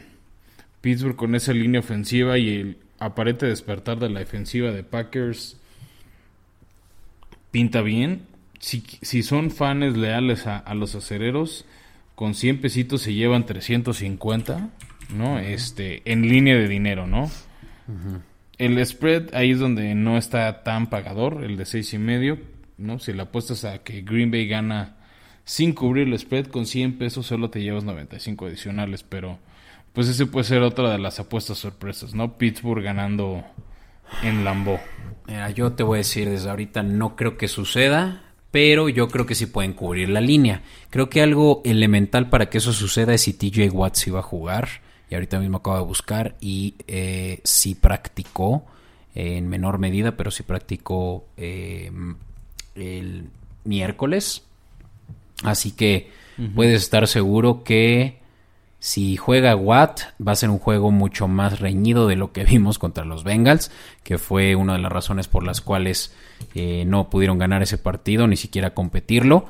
Pittsburgh con esa línea ofensiva y el aparente despertar de la defensiva de Packers pinta bien. Si, si son fans leales a, a los acereros, con 100 pesitos se llevan 350, ¿no? Este, en línea de dinero, ¿no? El spread ahí es donde no está tan pagador, el de seis y medio, ¿no? Si le apuestas a que Green Bay gana sin cubrir el spread, con 100 pesos solo te llevas 95 adicionales, pero pues ese puede ser otra de las apuestas sorpresas, ¿no? Pittsburgh ganando en Lambeau. Mira, yo te voy a decir desde ahorita, no creo que suceda, pero yo creo que sí pueden cubrir la línea. Creo que algo elemental para que eso suceda es si TJ Watts iba a jugar, y ahorita mismo acabo de buscar, y eh, sí practicó eh, en menor medida, pero sí practicó eh, el miércoles. Así que puedes estar seguro que si juega Watt, va a ser un juego mucho más reñido de lo que vimos contra los Bengals, que fue una de las razones por las cuales eh, no pudieron ganar ese partido, ni siquiera competirlo.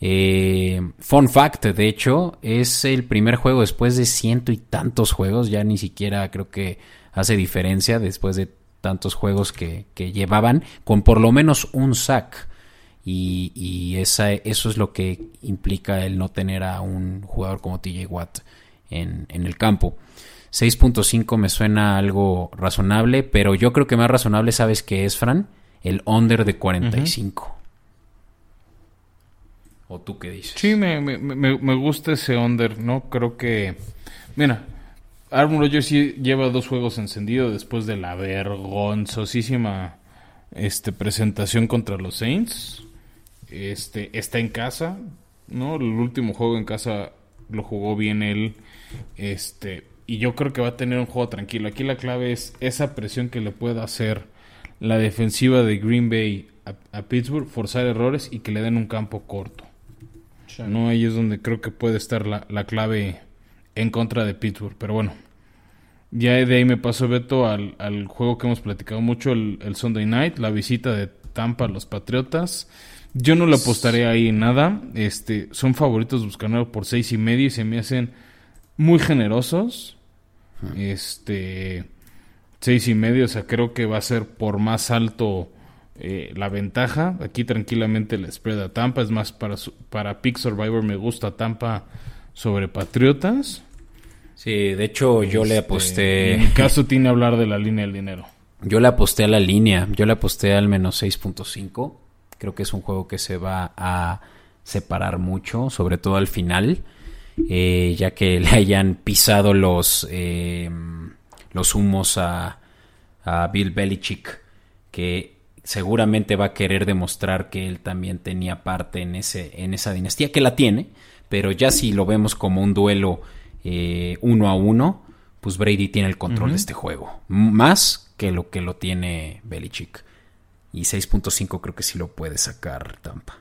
Eh, fun fact, de hecho, es el primer juego después de ciento y tantos juegos, ya ni siquiera creo que hace diferencia después de tantos juegos que, que llevaban, con por lo menos un sack. Y, y esa, eso es lo que implica el no tener a un jugador como TJ Watt en, en el campo. 6.5 me suena algo razonable, pero yo creo que más razonable, ¿sabes qué es, Fran? El under de 45. ¿O tú qué dices? Sí, me, me, me, gusta ese under, ¿no? Creo que... Mira, Aaron Rodgers sí lleva dos juegos encendidos después de la vergonzosísima este, presentación contra los Saints. Este, está en casa, ¿no? El último juego en casa lo jugó bien él. Este, y yo creo que va a tener un juego tranquilo. Aquí la clave es esa presión que le pueda hacer la defensiva de Green Bay a Pittsburgh, forzar errores y que le den un campo corto. No, ahí es donde creo que puede estar la, la clave en contra de Pittsburgh. Pero bueno, ya de ahí me paso Beto al, al juego que hemos platicado mucho, el, el Sunday Night, la visita de Tampa a los Patriotas. Yo no le apostaré ahí en nada. Este, son favoritos buscando por seis y medio y se me hacen muy generosos. Este, seis y medio, o sea, creo que va a ser por más alto eh, la ventaja. Aquí tranquilamente le spread a Tampa. Es más, para, su- para Pick Survivor me gusta Tampa sobre Patriotas. Sí, de hecho yo le Este, aposté... En mi caso tiene hablar de la línea del dinero. Yo le aposté a la línea, yo le aposté al menos 6.5. Creo que es un juego que se va a separar mucho, sobre todo al final, eh, ya que le hayan pisado los, eh, los humos a, a Bill Belichick, que seguramente va a querer demostrar que él también tenía parte en, ese, en esa dinastía, que la tiene, pero ya si lo vemos como un duelo eh, uno a uno, pues Brady tiene el control de este juego. Más que lo que lo tiene Belichick. Y 6.5 creo que sí lo puede sacar Tampa.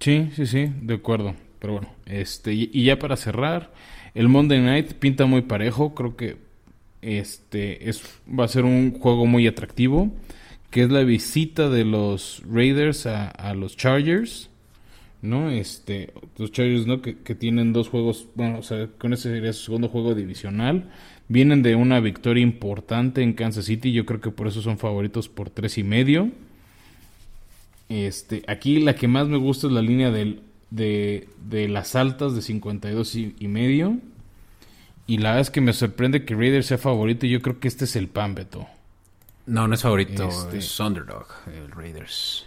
Sí, sí, sí, de acuerdo. Pero bueno, este, y, y ya para cerrar, el Monday Night pinta muy parejo. Creo que este es, va a ser un juego muy atractivo. Que es la visita de los Raiders a, los Chargers. ¿No? Este, los Chargers, ¿no? Que, que tienen dos juegos. Bueno, o sea, con ese sería su segundo juego divisional. Vienen de una victoria importante en Kansas City. Yo creo que por eso son favoritos por tres y medio. Este, aquí la que más me gusta es la línea del, de, de las altas de 52 y, y medio. Y la verdad es que me sorprende que Raiders sea favorito. y Yo creo que este es el pan, Beto. No, no es favorito, Este- es underdog, el Raiders.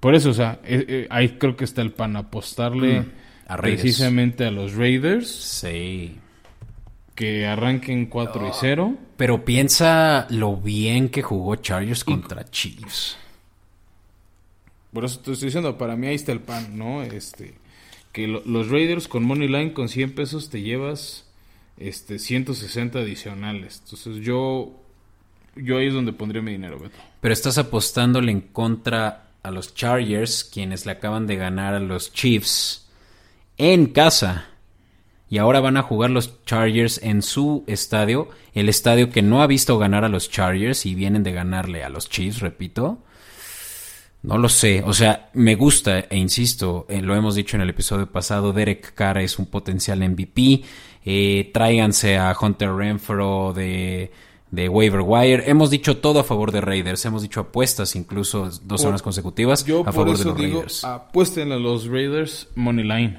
Por eso, o sea, eh, eh, ahí creo que está el pan. Apostarle Mm, a precisamente a los Raiders Sí. que arranquen 4 y 0. Pero piensa lo bien que jugó Chargers contra Chiefs. Por eso te estoy diciendo, para mí ahí está el pan, ¿no? Este, que lo- los Raiders con Money Line con 100 pesos te llevas este 160 adicionales. Entonces yo yo ahí es donde pondría mi dinero. Pero estás apostándole en contra a los Chargers, quienes le acaban de ganar a los Chiefs en casa. Y ahora van a jugar los Chargers en su estadio, el estadio que no ha visto ganar a los Chargers y vienen de ganarle a los Chiefs, repito. No lo sé, o sea, me gusta e insisto, eh, lo hemos dicho en el episodio pasado, Derek Carr es un potencial MVP, eh, tráiganse a Hunter Renfro de, de waiver wire, hemos dicho todo a favor de Raiders, hemos dicho apuestas incluso dos semanas consecutivas Yo a por favor de eso los digo, Raiders. apuesten a los Raiders Money Line.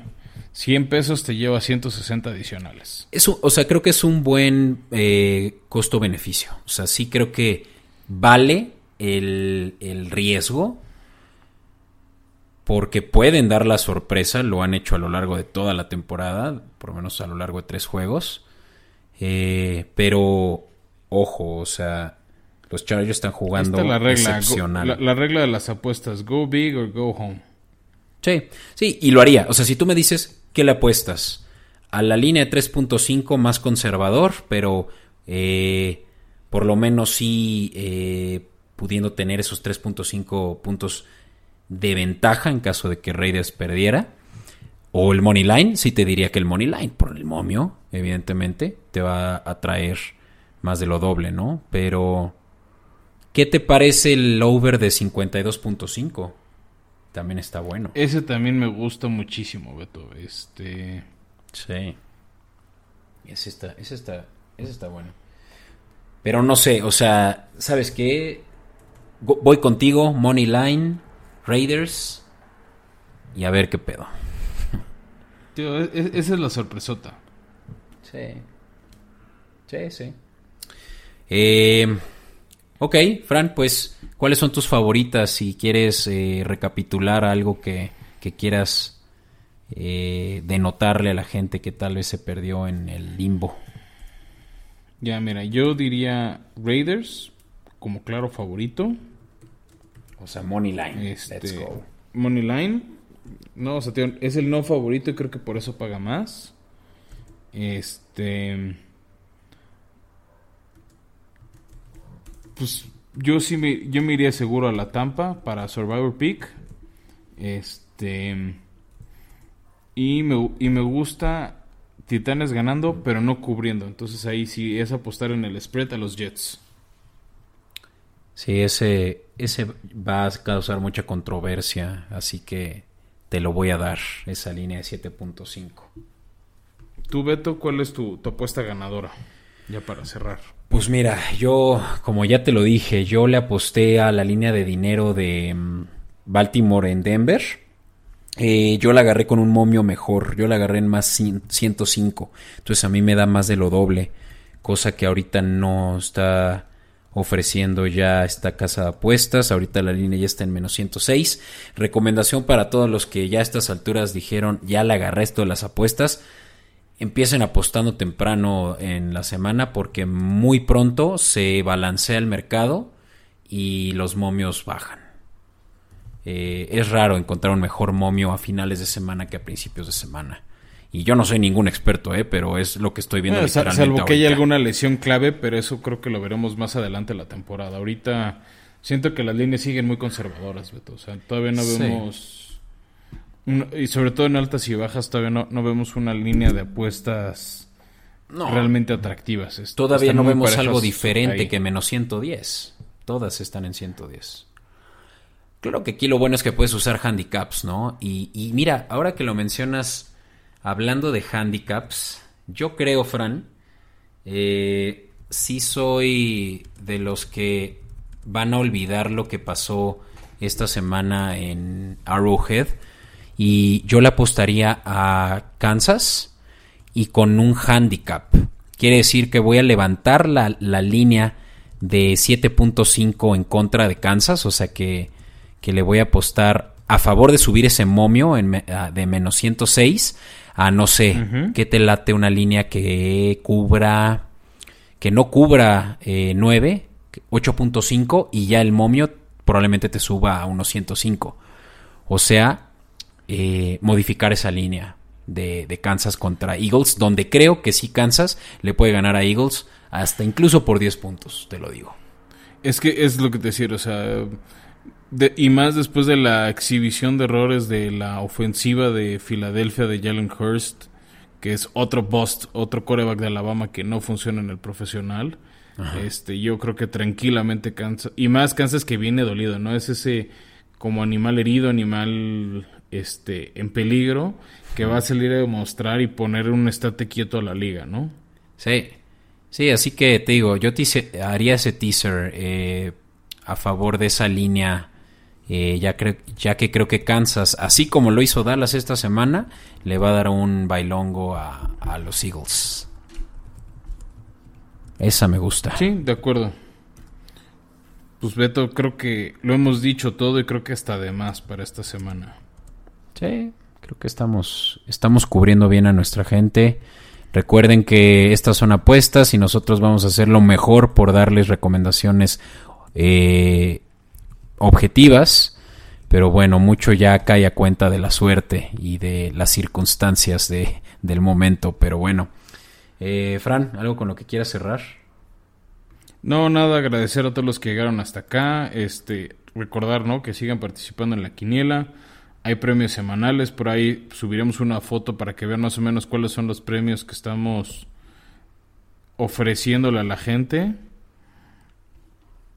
100 pesos te lleva 160 adicionales. Es un- o sea, creo que es un buen eh, costo-beneficio. O sea, sí creo que vale el, el riesgo porque pueden dar la sorpresa, lo han hecho a lo largo de toda la temporada, por lo menos a lo largo de tres juegos. Eh, pero, ojo, o sea, los Chargers están jugando es la regla, go- excepcional. la, la regla de las apuestas, go big or go home. Sí, sí, y lo haría. O sea, si tú me dices, ¿qué le apuestas? A la línea de 3.5 más conservador, pero eh, por lo menos sí eh, pudiendo tener esos 3.5 puntos de ventaja en caso de que Raiders perdiera. O el Money Line, sí te diría que el Money Line, por el momio, evidentemente, te va a traer más de lo doble, ¿no? Pero, ¿qué te parece el over de 52.5? También está bueno. Ese también me gusta muchísimo, Beto. Este, Sí. Ese está, ese está, ese está bueno. Pero no sé, o sea, ¿sabes qué? Voy contigo, Money Line, Raiders, y a ver qué pedo. tío, e- e- esa es la sorpresota. Sí. Sí, sí. Eh, ok, Fran, pues, ¿cuáles son tus favoritas? Si quieres eh, recapitular algo que, que quieras eh, denotarle a la gente que tal vez se perdió en el limbo. Ya, mira, yo diría Raiders como claro favorito. O sea, Money Line. Este, Let's go. Money Line. No, o sea, tío, es el no favorito y creo que por eso paga más. Este. Pues yo sí me, yo me iría seguro a la Tampa para Survivor Peak. Este. Y me, y me gusta Titanes ganando, pero no cubriendo. Entonces ahí sí es apostar en el spread a los Jets. Sí, ese, ese va a causar mucha controversia, así que te lo voy a dar, esa línea de 7.5. Tú, Beto, ¿cuál es tu, tu apuesta ganadora? Ya para cerrar. Pues mira, yo, como ya te lo dije, yo le aposté a la línea de dinero de mm, Baltimore en Denver. Eh, yo la agarré con un momio mejor, yo la agarré en más cien- 105. Entonces a mí me da más de lo doble, cosa que ahorita no está ofreciendo ya esta casa de apuestas. Ahorita la línea ya está en menos 106. Recomendación para todos los que ya a estas alturas dijeron, ya le agarré esto de las apuestas empiecen apostando temprano en la semana porque muy pronto se balancea el mercado y los momios bajan. Eh, es raro encontrar un mejor momio a finales de semana que a principios de semana. Y yo no soy ningún experto, eh, pero es lo que estoy viendo. Bueno, sa- literalmente salvo que haya alguna lesión clave, pero eso creo que lo veremos más adelante en la temporada. Ahorita siento que las líneas siguen muy conservadoras, Beto. O sea, todavía no Sí. vemos Un- Y sobre todo en altas y bajas todavía no, no vemos una línea de apuestas No, realmente atractivas. Est- todavía no vemos algo diferente ahí. que menos 110. Todas están en 110. Claro que aquí lo bueno es que puedes usar handicaps, ¿no? Y, y mira, ahora que lo mencionas, hablando de handicaps, yo creo, Fran, eh, sí soy de los que van a olvidar lo que pasó esta semana en Arrowhead. Y yo le apostaría a Kansas y con un handicap. Quiere decir que voy a levantar la, la línea de 7.5 en contra de Kansas, o sea que, que le voy a apostar a favor de subir ese momio en me- a- de menos 106 a no sé, Ujú. que te late una línea que cubra, que no cubra eh, 9, 8.5 y ya el momio probablemente te suba a unos 105. O sea, eh, modificar esa línea de, de Kansas contra Eagles, donde creo que sí Kansas le puede ganar a Eagles hasta incluso por 10 puntos, te lo digo. Es que es lo que te decía, o sea, de- y más después de la exhibición de errores de la ofensiva de Filadelfia de Jalen Hurst, que es otro bust, otro coreback de Alabama que no funciona en el profesional. Este, yo creo que tranquilamente Kansas, y más Kansas que viene dolido, ¿no? Es ese como animal herido, animal este en peligro, que va a salir a demostrar y poner un estate quieto a la liga, ¿no? Sí, sí, así que te digo, yo te haría ese teaser eh, a favor de esa línea, eh, ya, ya que creo que Kansas, así como lo hizo Dallas esta semana, le va a dar un bailongo a, a los Eagles. Esa me gusta. Sí, de acuerdo. Pues Beto, creo que lo hemos dicho todo y creo que hasta de más para esta semana. Sí, creo que estamos, estamos cubriendo bien a nuestra gente. Recuerden que estas son apuestas y nosotros vamos a hacer lo mejor por darles recomendaciones eh, objetivas. Pero bueno, mucho ya cae a cuenta de la suerte y de las circunstancias de, del momento. Pero bueno, eh, Fran, ¿algo con lo que quieras cerrar? No, nada, agradecer a todos los que llegaron hasta acá. Este, recordar, ¿no? Que sigan participando en la quiniela. Hay premios semanales, por ahí subiremos una foto para que vean más o menos cuáles son los premios que estamos ofreciéndole a la gente.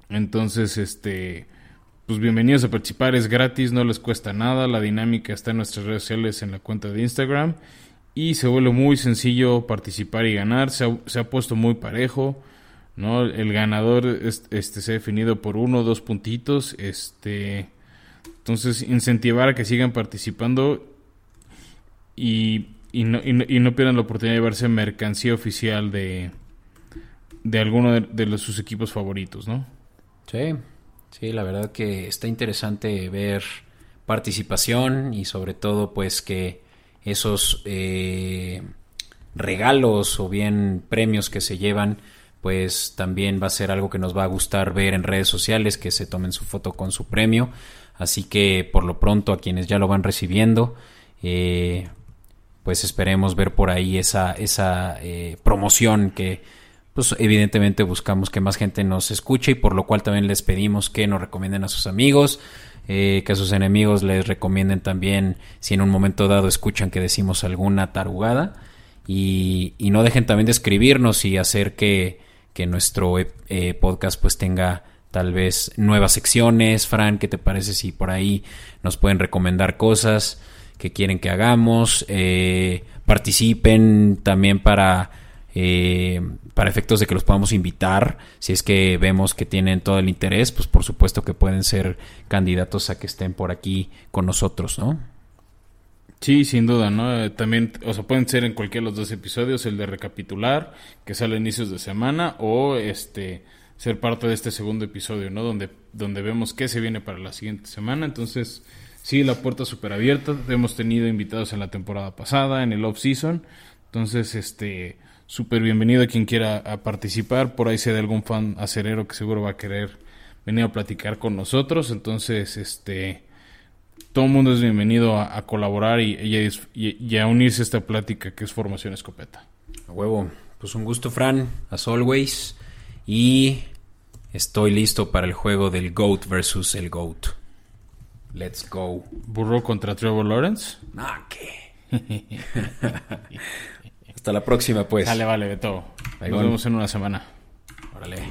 Entonces, este, pues bienvenidos a participar, es gratis, no les cuesta nada. La dinámica está en nuestras redes sociales en la cuenta de Instagram. Y se vuelve muy sencillo participar y ganar. Se ha, se ha puesto muy parejo. ¿no? El ganador es- este, se ha definido por uno o dos puntitos. Este, entonces, incentivar a que sigan participando y, y, no, y, no, pierdan la oportunidad de llevarse mercancía oficial de, de alguno de, de los, sus equipos favoritos, ¿no? Sí, sí, la verdad que está interesante ver participación y sobre todo pues que esos eh, regalos o bien premios que se llevan pues también va a ser algo que nos va a gustar ver en redes sociales, que se tomen su foto con su premio. Así que por lo pronto a quienes ya lo van recibiendo, eh, pues esperemos ver por ahí esa, esa eh, promoción que pues evidentemente buscamos que más gente nos escuche y por lo cual también les pedimos que nos recomienden a sus amigos, eh, que a sus enemigos les recomienden también si en un momento dado escuchan que decimos alguna tarugada y, y no dejen también de escribirnos y hacer que, que nuestro eh, podcast pues tenga tal vez nuevas secciones. Fran, ¿qué te parece si por ahí nos pueden recomendar cosas que quieren que hagamos? Eh, participen también para, eh, para efectos de que los podamos invitar. Si es que vemos que tienen todo el interés, pues por supuesto que pueden ser candidatos a que estén por aquí con nosotros, ¿no? Sí, sin duda, ¿no? Eh, También, o sea, pueden ser en cualquiera de los dos episodios, el de recapitular, que sale a inicios de semana, o este ser parte de este segundo episodio, ¿no? Donde, donde vemos qué se viene para la siguiente semana. Entonces, sí, la puerta súper abierta. Hemos tenido invitados en la temporada pasada, en el off-season. Entonces, este, súper bienvenido a quien quiera a participar. Por ahí se de algún fan acerero que seguro va a querer venir a platicar con nosotros. Entonces, este todo el mundo es bienvenido a, a colaborar y, y a y- unirse a esta plática que es Formación Escopeta. A huevo. Pues un gusto, Fran, as always. Y estoy listo para el juego del GOAT versus el GOAT. Let's go. Burrow contra Trevor Lawrence. Ah, ¿qué? Hasta la próxima, pues. Dale, vale, Beto. Ahí Nos vemos en una semana. Órale.